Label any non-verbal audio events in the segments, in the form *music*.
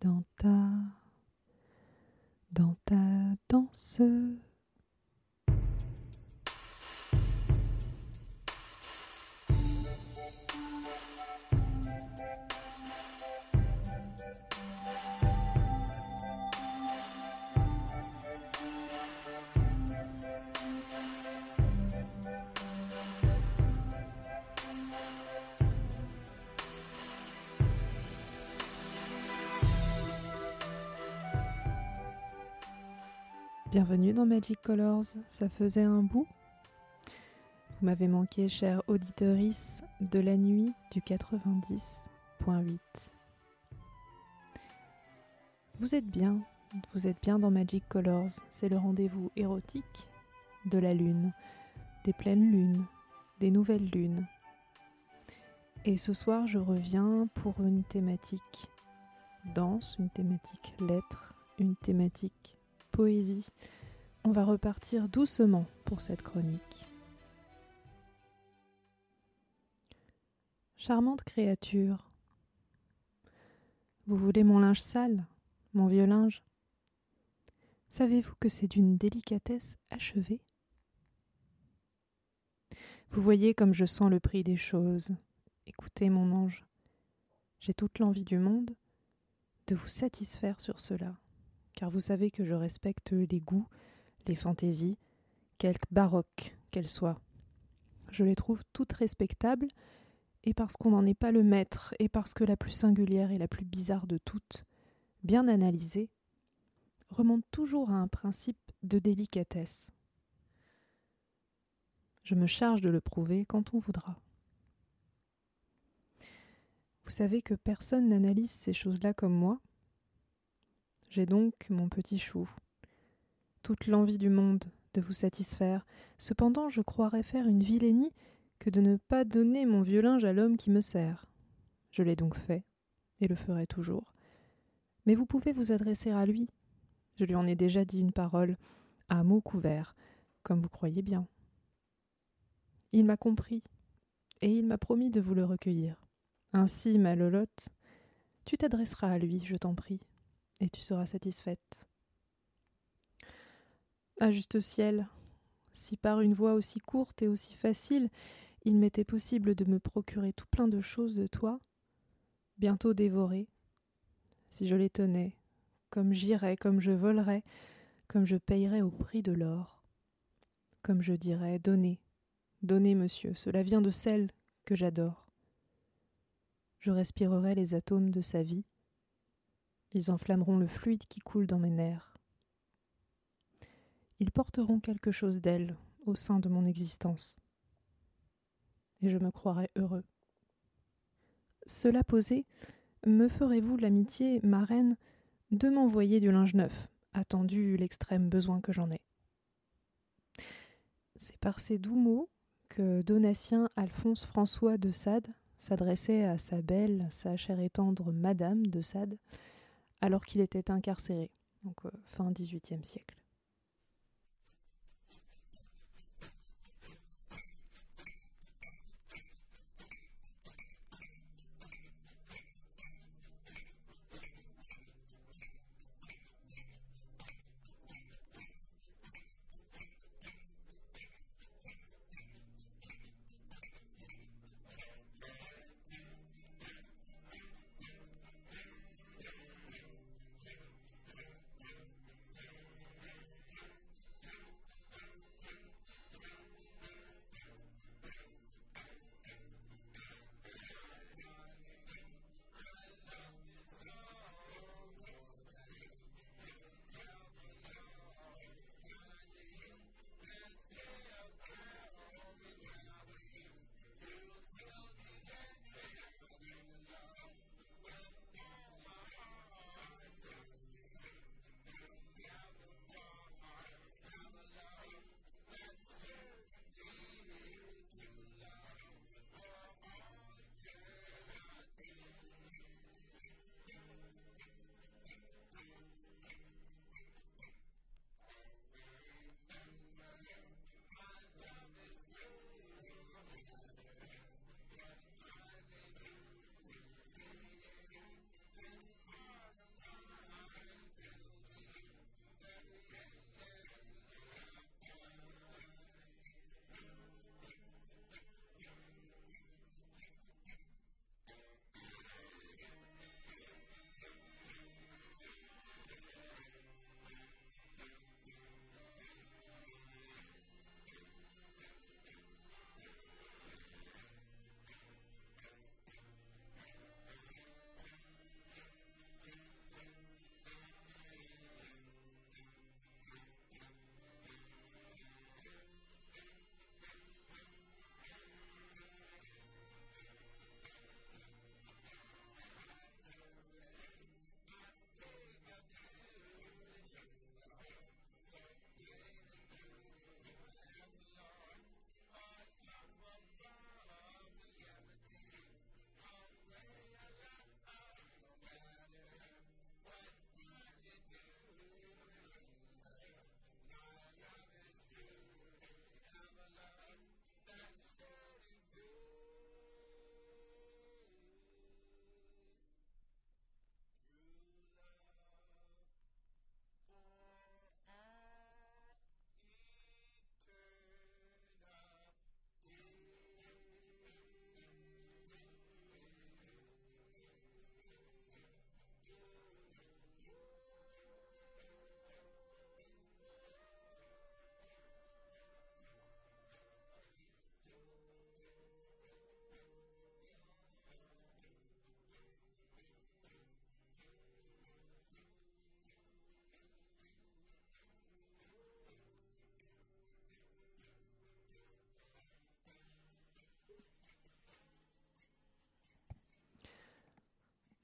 dans ta, dans ta danse. Bienvenue dans Magic Colors, ça faisait un bout. Vous m'avez manqué, chère auditorice de la nuit du 90.8. Vous êtes bien, vous êtes bien dans Magic Colors, c'est le rendez-vous érotique de la lune, des pleines lunes, des nouvelles lunes. Et ce soir, je reviens pour une thématique danse, une thématique lettres, une thématique poésie. On va repartir doucement pour cette chronique. Charmante créature, vous voulez mon linge sale, mon vieux linge? Savez-vous que c'est d'une délicatesse achevée? Vous voyez comme je sens le prix des choses. Écoutez, mon ange, j'ai toute l'envie du monde de vous satisfaire sur cela car vous savez que je respecte les goûts, les fantaisies, quelque baroques qu'elles soient. Je les trouve toutes respectables, et parce qu'on n'en est pas le maître, et parce que la plus singulière et la plus bizarre de toutes, bien analysée, remonte toujours à un principe de délicatesse. Je me charge de le prouver quand on voudra. Vous savez que personne n'analyse ces choses-là comme moi, j'ai donc, mon petit chou, toute l'envie du monde de vous satisfaire. Cependant, je croirais faire une vilainie que de ne pas donner mon vieux linge à l'homme qui me sert. Je l'ai donc fait, et le ferai toujours. Mais vous pouvez vous adresser à lui. Je lui en ai déjà dit une parole, à mots couverts, comme vous croyez bien. Il m'a compris, et il m'a promis de vous le recueillir. Ainsi, ma Lolotte, tu t'adresseras à lui, je t'en prie et tu seras satisfaite. Ah juste ciel, si par une voie aussi courte et aussi facile il m'était possible de me procurer tout plein de choses de toi, bientôt dévorées, si je les tenais, comme j'irais, comme je volerais, comme je payerais au prix de l'or, comme je dirais Donnez, donnez, monsieur, cela vient de celle que j'adore. Je respirerai les atomes de sa vie, ils enflammeront le fluide qui coule dans mes nerfs. Ils porteront quelque chose d'elle au sein de mon existence. Et je me croirai heureux. Cela posé, me ferez-vous l'amitié, ma reine, de m'envoyer du linge neuf, attendu l'extrême besoin que j'en ai? C'est par ces doux mots que Donatien Alphonse François de Sade s'adressait à sa belle, sa chère et tendre Madame de Sade, alors qu'il était incarcéré, donc euh, fin XVIIIe siècle.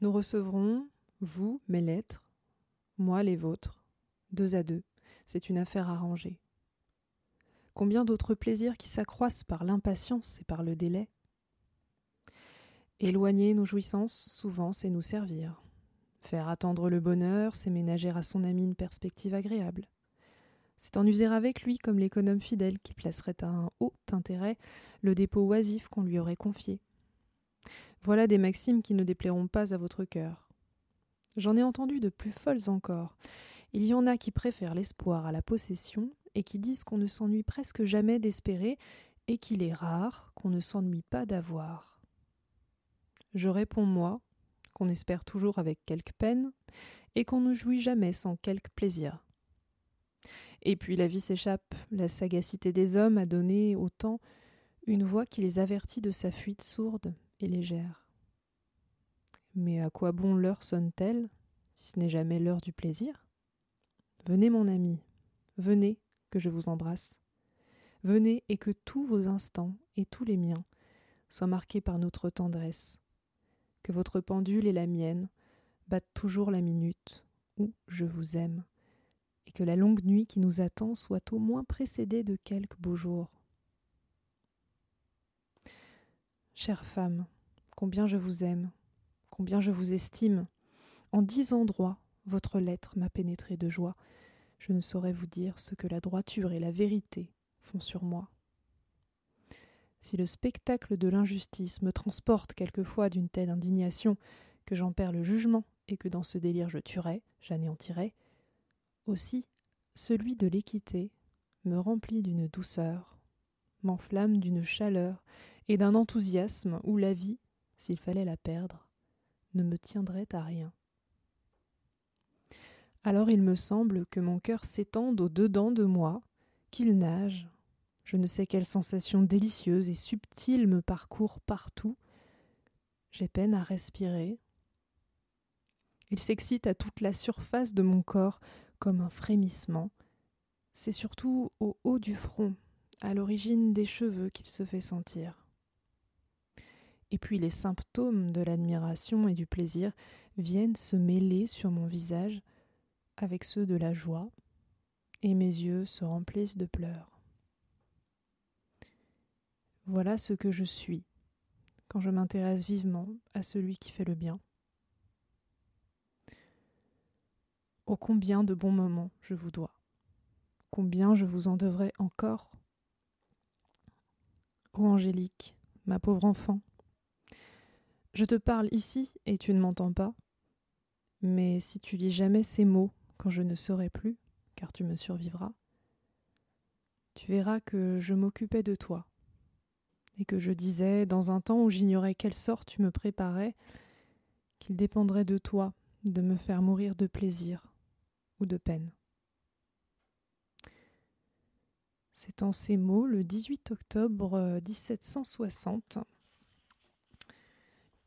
Nous recevrons, vous, mes lettres, moi, les vôtres, deux à deux. C'est une affaire arrangée. Combien d'autres plaisirs qui s'accroissent par l'impatience et par le délai? Éloigner nos jouissances, souvent, c'est nous servir. Faire attendre le bonheur, c'est ménager à son ami une perspective agréable. C'est en user avec lui comme l'économe fidèle qui placerait à un haut intérêt le dépôt oisif qu'on lui aurait confié. Voilà des maximes qui ne déplairont pas à votre cœur. J'en ai entendu de plus folles encore. Il y en a qui préfèrent l'espoir à la possession et qui disent qu'on ne s'ennuie presque jamais d'espérer et qu'il est rare qu'on ne s'ennuie pas d'avoir. Je réponds moi, qu'on espère toujours avec quelque peine, et qu'on ne jouit jamais sans quelque plaisir. Et puis la vie s'échappe, la sagacité des hommes a donné au temps une voix qui les avertit de sa fuite sourde légère. Mais à quoi bon l'heure sonne-t-elle, si ce n'est jamais l'heure du plaisir? Venez, mon ami, venez, que je vous embrasse. Venez et que tous vos instants et tous les miens soient marqués par notre tendresse, que votre pendule et la mienne battent toujours la minute où je vous aime, et que la longue nuit qui nous attend soit au moins précédée de quelques beaux jours. Chère femme, combien je vous aime, combien je vous estime. En dix endroits, votre lettre m'a pénétré de joie. Je ne saurais vous dire ce que la droiture et la vérité font sur moi si le spectacle de l'injustice me transporte quelquefois d'une telle indignation que j'en perds le jugement et que dans ce délire je tuerai, j'anéantirai, aussi celui de l'équité me remplit d'une douceur, m'enflamme d'une chaleur et d'un enthousiasme où la vie, s'il fallait la perdre, ne me tiendrait à rien. Alors il me semble que mon cœur s'étende au dedans de moi, qu'il nage, je ne sais quelle sensation délicieuse et subtile me parcourt partout. J'ai peine à respirer. Il s'excite à toute la surface de mon corps comme un frémissement. C'est surtout au haut du front, à l'origine des cheveux qu'il se fait sentir. Et puis les symptômes de l'admiration et du plaisir viennent se mêler sur mon visage avec ceux de la joie, et mes yeux se remplissent de pleurs. Voilà ce que je suis quand je m'intéresse vivement à celui qui fait le bien. Oh combien de bons moments je vous dois, combien je vous en devrais encore. Ô Angélique, ma pauvre enfant, je te parle ici et tu ne m'entends pas, mais si tu lis jamais ces mots quand je ne serai plus, car tu me survivras, tu verras que je m'occupais de toi et que je disais, dans un temps où j'ignorais quelle sorte tu me préparais, qu'il dépendrait de toi de me faire mourir de plaisir ou de peine. C'est en ces mots, le 18 octobre 1760,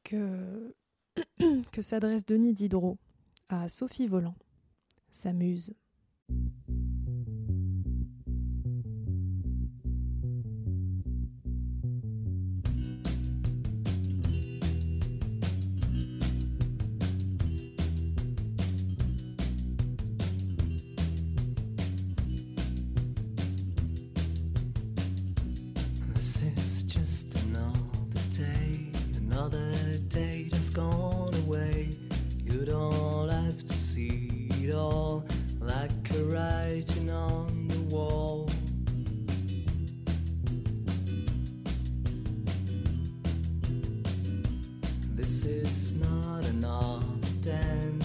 *clears throat* que, s'adresse Denis Diderot à Sophie Volant, sa muse. this is not an odd dance.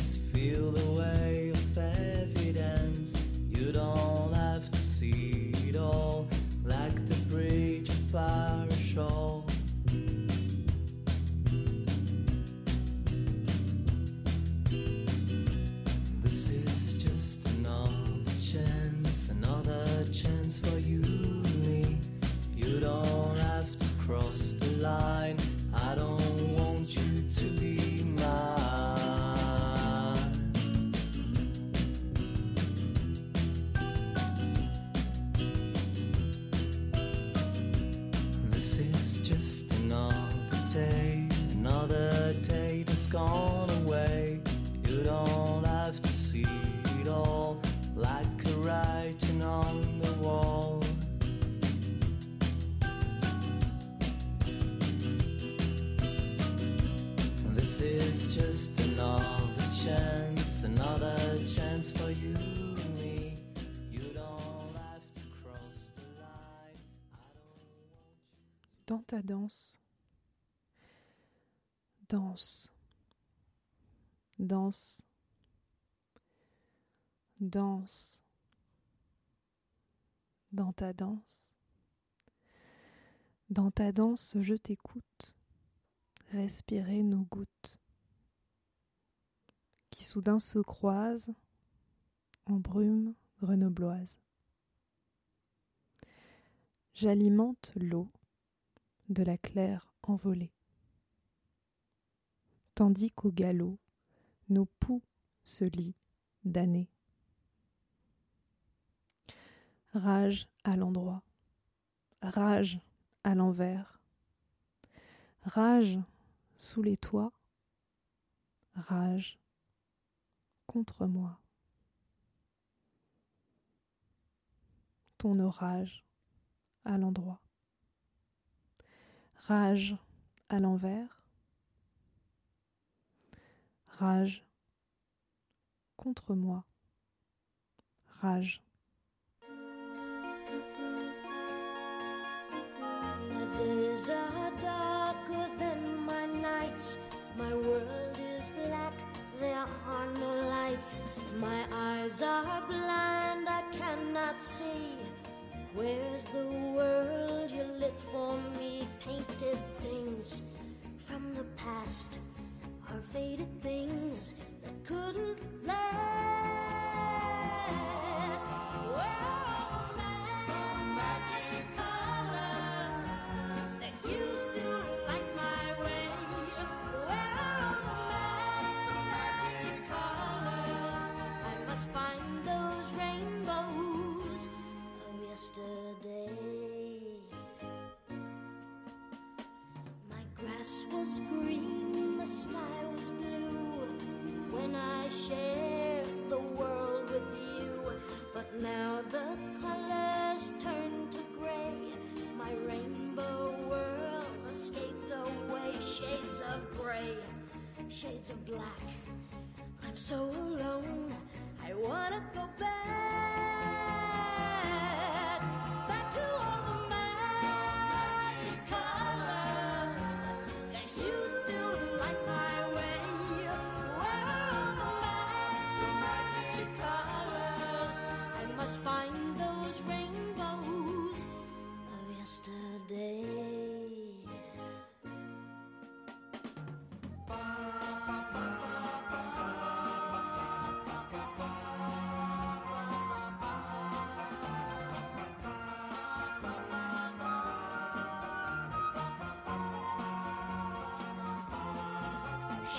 This is just another chance, another chance for you and me. You don't have to cross the line. Dans ta danse, danse, danse, danse, dans ta danse. Dans ta danse, je t'écoute, respirer nos gouttes, qui soudain se croisent en brume grenobloise. J'alimente l'eau de la claire envolée, tandis qu'au galop, nos poux se lient d'années. Rage à l'endroit, rage à l'envers, rage sous les toits, rage contre moi. Ton orage à l'endroit, rage à l'envers, rage contre moi, rage. My eyes are blind, I cannot see. Where's the world you lit for me? The sky was blue when I shared the world with you. But now the colors turn to gray. My rainbow world escaped away. Shades of gray, shades of black. I'm so alone, I wanna go back.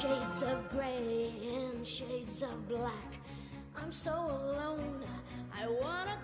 Shades of gray and shades of black. I'm so alone. I wanna.